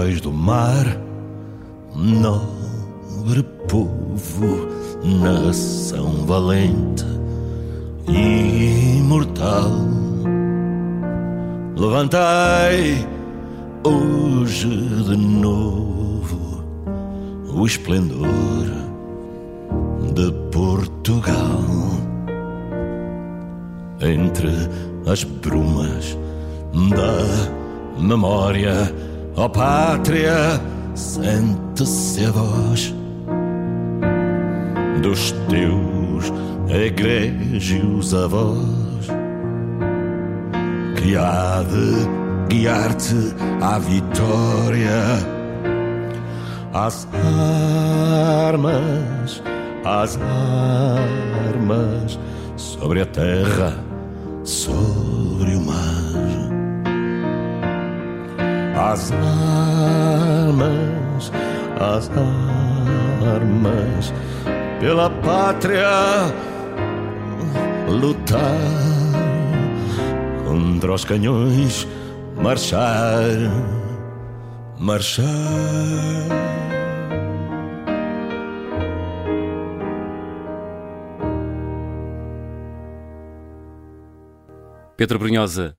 heróis do mar, nobre povo, nação valente e imortal. Levantai hoje de novo o esplendor de Portugal entre as brumas da memória, ó pátria, sente-se a voz dos teus egrégios avós que há de guiar-te à vitória. Às armas, às armas sobre a terra, sobre As armas, as armas pela pátria lutar contra os canhões, marchar, marchar. Pedro Brunhosa,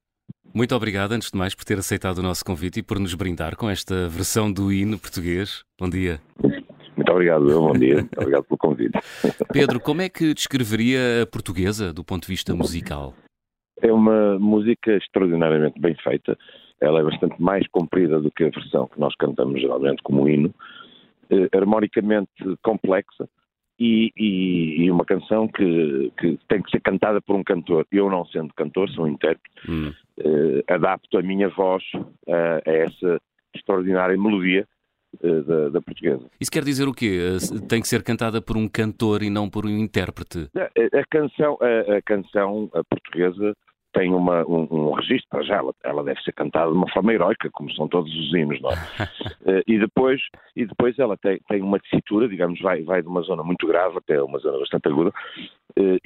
muito obrigado, antes de mais, por ter aceitado o nosso convite e por nos brindar com esta versão do hino português. Bom dia. Muito obrigado, bom dia. obrigado pelo convite. Pedro, como é que descreveria a portuguesa do ponto de vista musical? É uma música extraordinariamente bem feita. Ela é bastante mais comprida do que a versão que nós cantamos geralmente como hino. Eh, harmonicamente complexa e, e, e uma canção que, que, tem que ser cantada por um cantor. Eu, não sendo cantor, sou um intérprete, hum. Eh, adapto a minha voz a, a essa extraordinária melodia eh, da, da, portuguesa. Isso quer dizer o quê? Tem que ser cantada por um cantor e não por um intérprete? A, a canção, a, a, canção portuguesa tem uma, um, um registro, para já, ela, ela, deve ser cantada de uma forma heroica, como são todos os hinos, não é? e, depois, e depois ela tem, tem uma tessitura, digamos, vai, vai de uma zona muito grave até uma zona bastante aguda,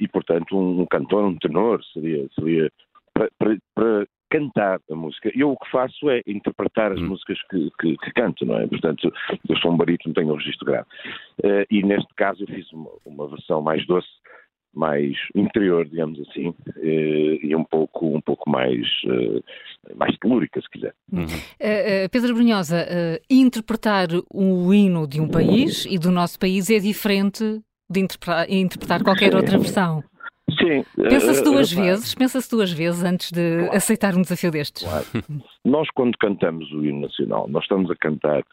e portanto um, um, cantor, um tenor, seria, seria para, para, para cantar a música. Eu o que faço é interpretar as hum. músicas que, que, que, canto, não é? Portanto, eu sou um barítono, tenho um registro grave. Uh, e neste caso eu fiz uma, uma, versão mais doce, mais interior, digamos assim, uh, e um pouco, um pouco mais, uh, mais telúrica, se quiser. Uhum. Pedro Brunhosa, interpretar o hino de um país e do nosso país é diferente de interpretar, interpretar qualquer outra versão. Sim. Pensa-se duas uh, vezes, pensa-se duas vezes antes de claro. aceitar um desafio destes. Claro. nós, quando cantamos o hino nacional, nós estamos a cantar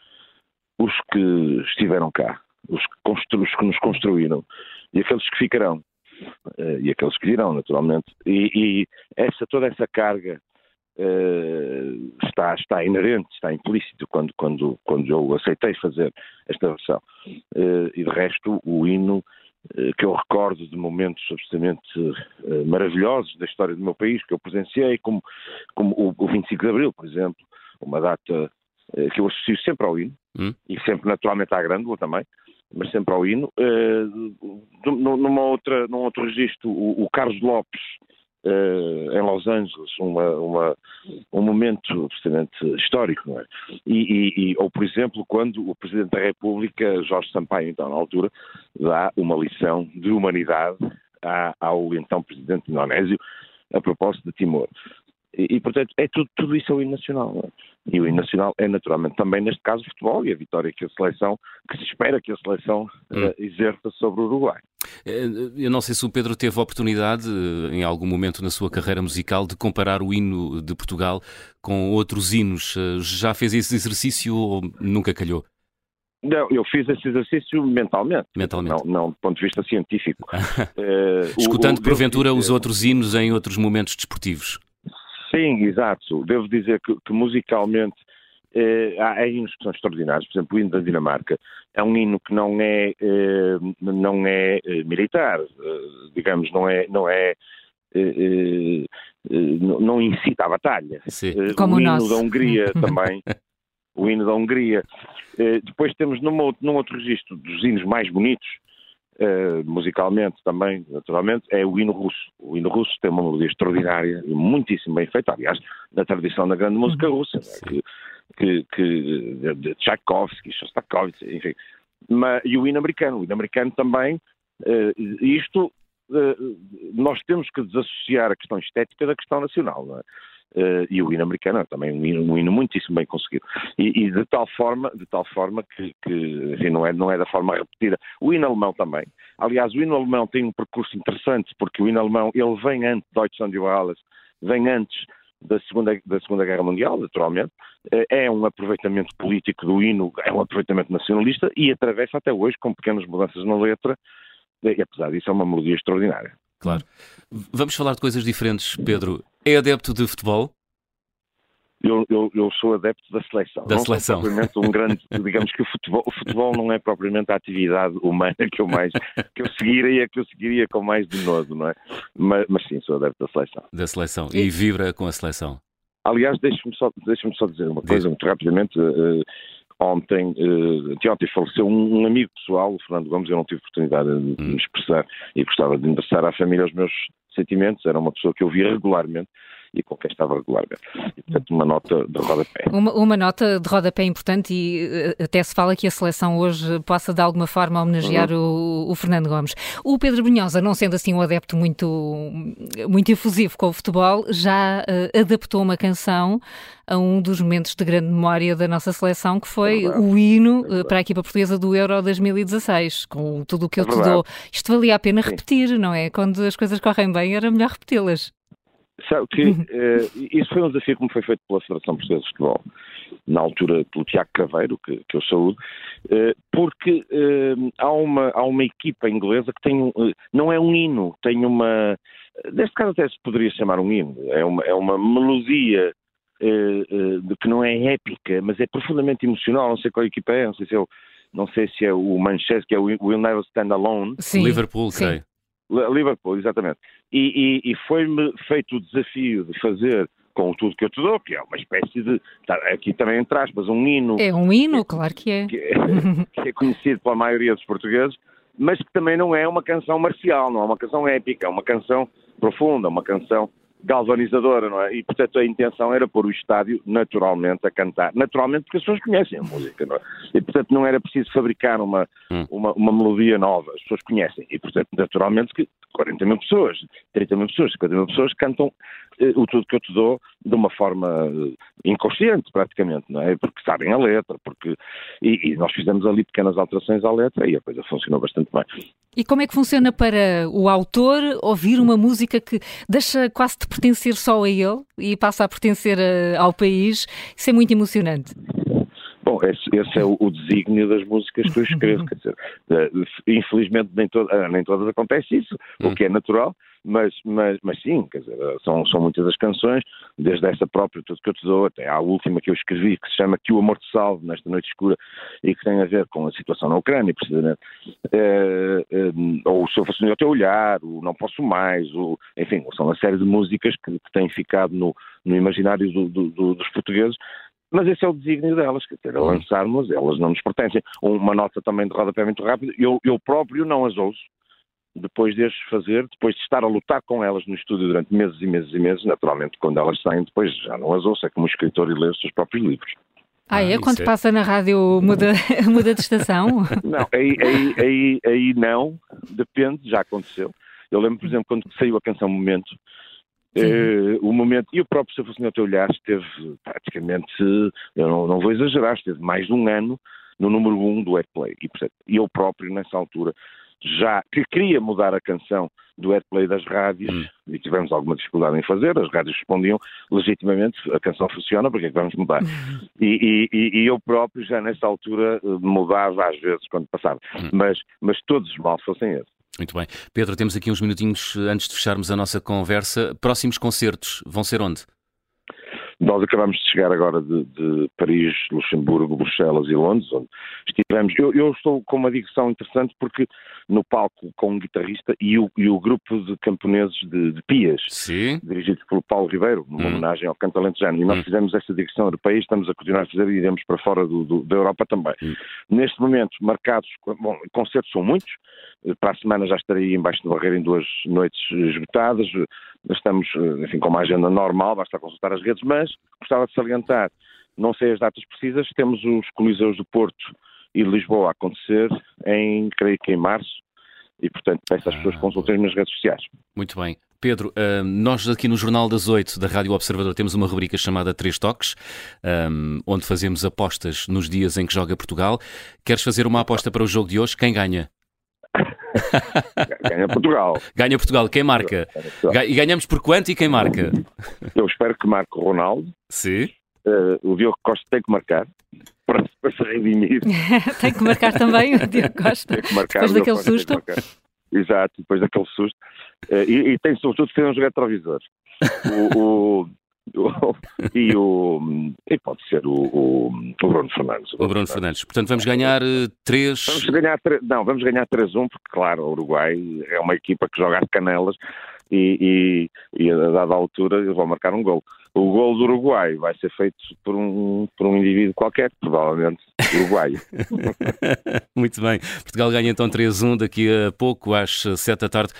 os que estiveram cá, os que, os que nos construíram e aqueles que ficarão uh, e aqueles que virão, naturalmente. E, e essa, toda essa carga uh, está, está inerente, está implícito quando, quando, quando eu aceitei fazer esta versão. e de resto, o hino eh, que eu recordo de momentos absolutamente uh, maravilhosos da história do meu país, que eu presenciei, como, como o, o 25 de Abril, por exemplo, uma data uh, que eu associo sempre ao hino, hum. e sempre naturalmente à Grândola também, mas sempre ao hino. Uh, numa outra, num outro registro, o, o Carlos Lopes, em Los Angeles, uma, uma, um momento absolutamente histórico, não é? E, e, ou, por exemplo, quando o Presidente da República, Jorge Sampaio, então, na altura, dá uma lição de humanidade ao então Presidente indonésio a propósito de Timor. E, e, portanto, é tudo, tudo isso é o hino nacional. É? E o hino nacional é, naturalmente, também, neste caso, o futebol e a vitória que a seleção, que se espera que a seleção hum. uh, exerça sobre o Uruguai. Eh, eu não sei se o Pedro teve a oportunidade, eh, em algum momento na sua carreira musical, de comparar o hino de Portugal com outros hinos. Já fez esse exercício ou nunca calhou? Não, eu fiz esse exercício mentalmente. Mentalmente. Não, não do ponto de vista científico. uh, Escutando, o, o, porventura, os outros hinos em outros momentos desportivos. Sim, exato. Devo dizer que, que musicalmente eh, há hinos que são extraordinários. Por exemplo, o hino da Dinamarca é um hino que não é, eh, não é eh, militar, digamos, não é, não é não incita à batalha. Sim. Como o hino nosso. da Hungria também. o hino da Hungria. depois temos num, num outro registro dos hinos mais bonitos, Uh, musicalmente também, naturalmente, é o hino russo. O hino russo tem uma melodia extraordinária e muitíssimo bem feita, aliás, na tradição da grande música uhum. russa, né, que, que, que de Tchaikovsky, Shostakovich, enfim. Mas, e o hino americano. O hino americano também, uh, isto, uh, nós temos que desassociar a questão estética da questão nacional, não é? Uh, e o hino americano é também um hino, um hino muitíssimo bem conseguido. E, e, de tal forma, de tal forma que, que enfim, não, é, não é da forma repetida. O hino alemão também. Aliás, o hino alemão tem um percurso interessante, porque o hino alemão ele vem antes, Deutschland über alles, vem antes da Segunda, da segunda Guerra Mundial, naturalmente, uh, é um aproveitamento político do hino, é um aproveitamento nacionalista e atravessa até hoje com pequenas mudanças na letra, e apesar disso é uma melodia extraordinária. Claro. Vamos falar de coisas diferentes, Pedro. É adepto de futebol? Eu, eu, eu, sou adepto da seleção. Da não seleção. Sou propriamente um grande, digamos que o futebol, o futebol não é propriamente a atividade humana que eu mais que eu seguiria, que eu seguiria com mais de novo, não é? Mas, mas, sim, sou adepto da seleção. Da seleção. E vibra com a seleção. Aliás, deixe-me só, deixe só dizer uma coisa muito rapidamente. Uh, ontem, uh, ontem faleceu um, um, amigo pessoal, o Fernando Gomes, eu não tive oportunidade de, de me expressar e gostava de endereçar à família os meus sentimentos, era uma pessoa que eu via regularmente e com quem estava regularmente. E, portanto, uma nota de rodapé. Uma, uma nota de rodapé importante e eh, até se fala que a seleção hoje possa de alguma forma homenagear uhum. o, o, Fernando Gomes. O Pedro Brunhosa, não sendo assim um adepto muito, muito efusivo com o futebol, já uh, adaptou uma canção a um dos momentos de grande memória da nossa seleção, que foi é o hino é para a equipa portuguesa do Euro 2016, com tudo o que eu é te dou. Isto valia a pena Sim. repetir, não é? Quando as coisas correm bem, era melhor repeti-las. Sabe que uh, isso foi um desafio que me foi feito pela Federação Portuguesa de Futebol, na altura pelo Tiago Craveiro, que, que eu saúdo, uh, porque uh, há, uma, há uma equipa inglesa que tem um, não é um hino, tem uma, neste caso até se poderia chamar um hino, é uma, é uma melodia de que não é épica, mas é profundamente emocional, não sei qual equipa é, não sei se é o, não sei se é o Manchester, que é o Will Never Stand Alone. Sim. Liverpool, sei. Liverpool, exatamente. E, e, e foi-me feito o desafio de fazer com tudo que eu te dou, que é uma espécie de. Tá, aqui também entre aspas, um hino. É um hino, claro que é. Que é, que é conhecido pela maioria dos portugueses, mas que também não é uma canção marcial, não é uma canção épica, é uma canção profunda, uma canção galvanizadora, não é? E, portanto, a intenção era pôr o estádio naturalmente a cantar. Naturalmente, porque as pessoas conhecem a música, não é? E, portanto, não era preciso fabricar uma, hum. uma, uma melodia nova. As pessoas conhecem. E, portanto, naturalmente, que 40 mil pessoas, 30 mil pessoas, 50 mil pessoas cantam o tudo que eu te dou de uma forma eh, inconsciente, praticamente, não é? Porque sabem a letra, porque... E, e, nós fizemos ali pequenas alterações à letra e a coisa funcionou bastante bem. E como é que funciona para o autor ouvir uma música que deixa quase de pertencer só a ele e passa a pertencer a, eh, ao país? Isso é muito emocionante. Bom, esse, esse é o, o, desígnio das músicas que eu escrevo, dizer, infelizmente nem, to, ah, nem todas acontece isso, o que é natural, mas, mas, mas sim, quer dizer, são, são muitas as canções, desde essa própria, tudo que eu te dou, até à última que eu escrevi, que se chama Que o Amor te Salve, nesta noite escura, e que tem a ver com a situação na Ucrânia, precisamente, é, é, ou Se eu fosse o teu olhar, o Não Posso Mais, o, enfim, são uma série de músicas que, que têm ficado no, no imaginário do, do, do, dos portugueses, mas esse é o desígnio delas, quer dizer, lançarmos, elas não nos pertencem. Uma nota também de rodapé muito rápido, eu, eu próprio não as ouço, depois de as fazer, depois de estar a lutar com elas no estúdio durante meses e meses e meses, naturalmente quando elas saem depois já não as ouço, é como escritor e ler os seus próprios livros. Ah, é? Ah, Quando é... passa na rádio muda, muda de estação? Não, aí, aí, aí, aí não, depende, já aconteceu. Eu lembro, por exemplo, quando saiu a canção Momento, Uh, o momento, e o próprio Se Fosse No Teu Olhar esteve praticamente, eu não, não, vou exagerar, esteve mais de um ano no número um do Airplay. E, portanto, eu próprio, nessa altura, já que queria mudar a canção do Airplay das rádios hum. e tivemos alguma dificuldade em fazer, as rádios respondiam legitimamente, a canção funciona, porque é que vamos mudar? Hum. E, e, e, eu próprio já nessa altura mudava às vezes quando passava, hum. mas, mas todos os mal fossem esses. Muito bem. Pedro, temos aqui uns minutinhos antes de fecharmos a nossa conversa. Próximos concertos vão ser onde? Nós acabamos de chegar agora de, de, Paris, Luxemburgo, Bruxelas e Londres, onde estivemos. Eu, eu, estou com uma digressão interessante porque no palco com um guitarrista e o, e o grupo de camponeses de, de Pias, Sim. dirigidos pelo Paulo Ribeiro, numa hum. homenagem ao canto alentejano. E nós hum. fizemos esta digressão europeia e estamos a continuar a fazer e iremos para fora do, do, da Europa também. Hum. Neste momento, marcados, bom, concertos são muitos, para a semana já estarei embaixo do Barreiro em duas noites esgotadas. Estamos, enfim, com uma agenda normal, basta consultar as redes, mas gostava de salientar não sei as datas precisas, temos os Coliseus do Porto e de Lisboa a acontecer em, creio que em março, e portanto peço às pessoas que consultem nas redes sociais. Muito bem. Pedro, nós aqui no Jornal das Oito da Rádio Observador temos uma rubrica chamada Três Toques, onde fazemos apostas nos dias em que joga Portugal. Queres fazer uma aposta para o jogo de hoje? Quem ganha? Ganha Portugal. Ganha Portugal. Quem marca? Portugal. E ganhamos por quanto e quem marca? Eu espero que marque o Ronaldo. Sim. Uh, o Diogo Costa tem que marcar para, para se redimir. tem que marcar também o Diogo Costa. Tem que marcar, depois daquele susto. Exato, depois daquele susto. Uh, e, e, tem sobretudo que ter um retrovisor. o, o, o, e o e pode ser o, o, o Bruno Fernandes. O Bruno, Bruno Fernandes. Portanto, vamos ganhar 3. Uh, vamos ganhar, não, vamos ganhar 3-1, porque, claro, o Uruguai é uma equipa que joga às canelas e, e, e a dada altura eles vão marcar um gol. O gol do Uruguai vai ser feito por um, por um indivíduo qualquer, provavelmente uruguaio. Muito bem. Portugal ganha então 3-1 daqui a pouco, às 7 da tarde.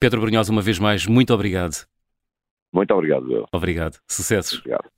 Pedro Brunhosa, uma vez mais, muito obrigado. Muito obrigado. Obrigado. Sucessos. Obrigado.